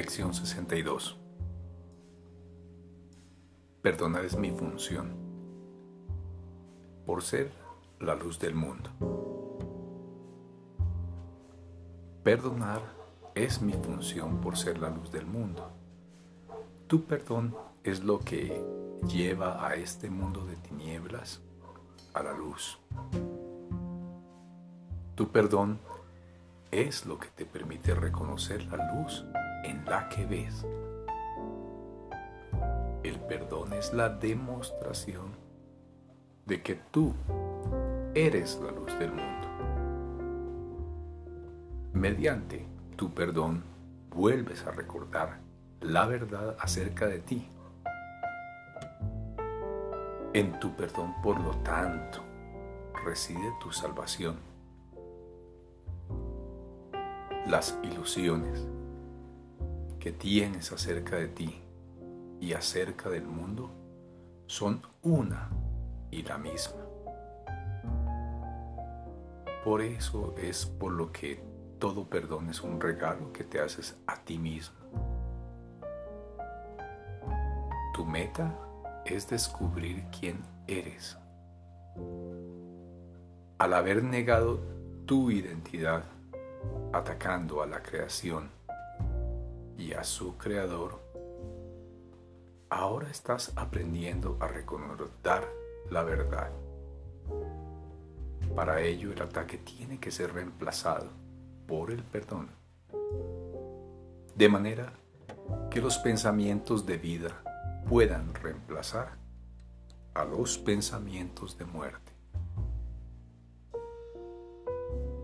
Lección 62. Perdonar es mi función por ser la luz del mundo. Perdonar es mi función por ser la luz del mundo. Tu perdón es lo que lleva a este mundo de tinieblas a la luz. Tu perdón es lo que te permite reconocer la luz en la que ves. El perdón es la demostración de que tú eres la luz del mundo. Mediante tu perdón vuelves a recordar la verdad acerca de ti. En tu perdón, por lo tanto, reside tu salvación. Las ilusiones que tienes acerca de ti y acerca del mundo son una y la misma. Por eso es por lo que todo perdón es un regalo que te haces a ti mismo. Tu meta es descubrir quién eres. Al haber negado tu identidad, atacando a la creación a su creador, ahora estás aprendiendo a reconocer la verdad. Para ello el ataque tiene que ser reemplazado por el perdón. De manera que los pensamientos de vida puedan reemplazar a los pensamientos de muerte.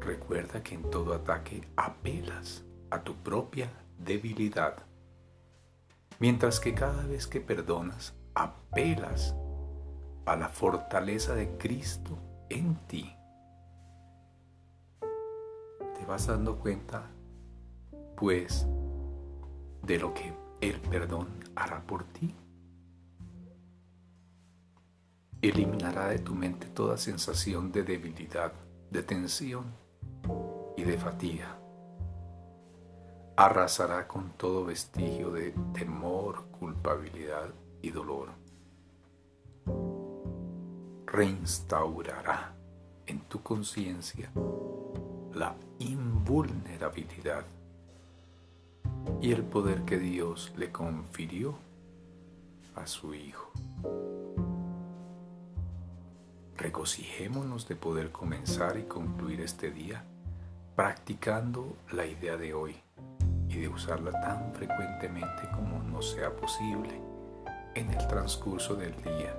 Recuerda que en todo ataque apelas a tu propia debilidad Mientras que cada vez que perdonas, apelas a la fortaleza de Cristo en ti. Te vas dando cuenta, pues, de lo que el perdón hará por ti. Eliminará de tu mente toda sensación de debilidad, de tensión y de fatiga arrasará con todo vestigio de temor, culpabilidad y dolor. Reinstaurará en tu conciencia la invulnerabilidad y el poder que Dios le confirió a su Hijo. Regocijémonos de poder comenzar y concluir este día practicando la idea de hoy de usarla tan frecuentemente como no sea posible en el transcurso del día.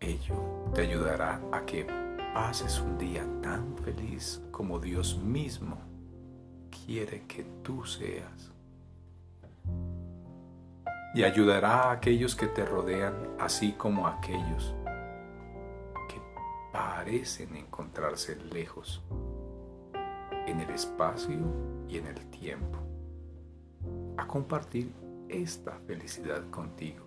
Ello te ayudará a que pases un día tan feliz como Dios mismo quiere que tú seas. Y ayudará a aquellos que te rodean, así como a aquellos que parecen encontrarse lejos en el espacio y en el tiempo, a compartir esta felicidad contigo.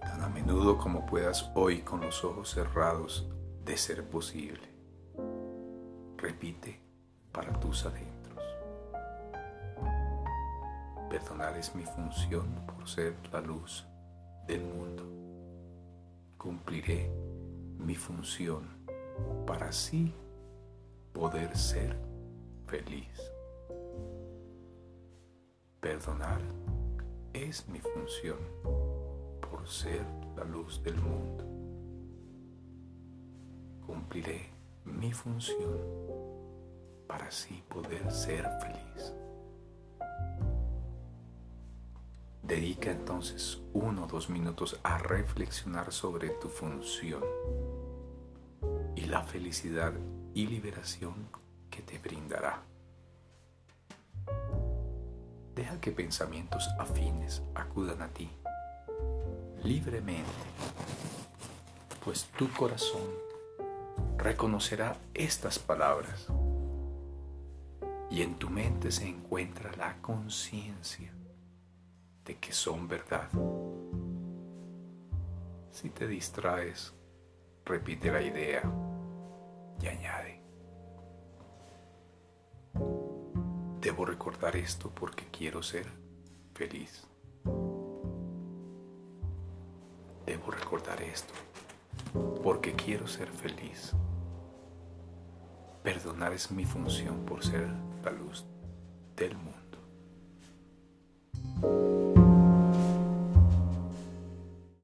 Tan a menudo como puedas hoy con los ojos cerrados, de ser posible. Repite para tus adentros. Perdonar es mi función por ser la luz del mundo. Cumpliré mi función para así poder ser feliz. Perdonar es mi función por ser la luz del mundo. Cumpliré mi función para así poder ser feliz. Dedica entonces uno o dos minutos a reflexionar sobre tu función la felicidad y liberación que te brindará. Deja que pensamientos afines acudan a ti libremente, pues tu corazón reconocerá estas palabras y en tu mente se encuentra la conciencia de que son verdad. Si te distraes, repite la idea añade, debo recordar esto porque quiero ser feliz. Debo recordar esto porque quiero ser feliz. Perdonar es mi función por ser la luz del mundo.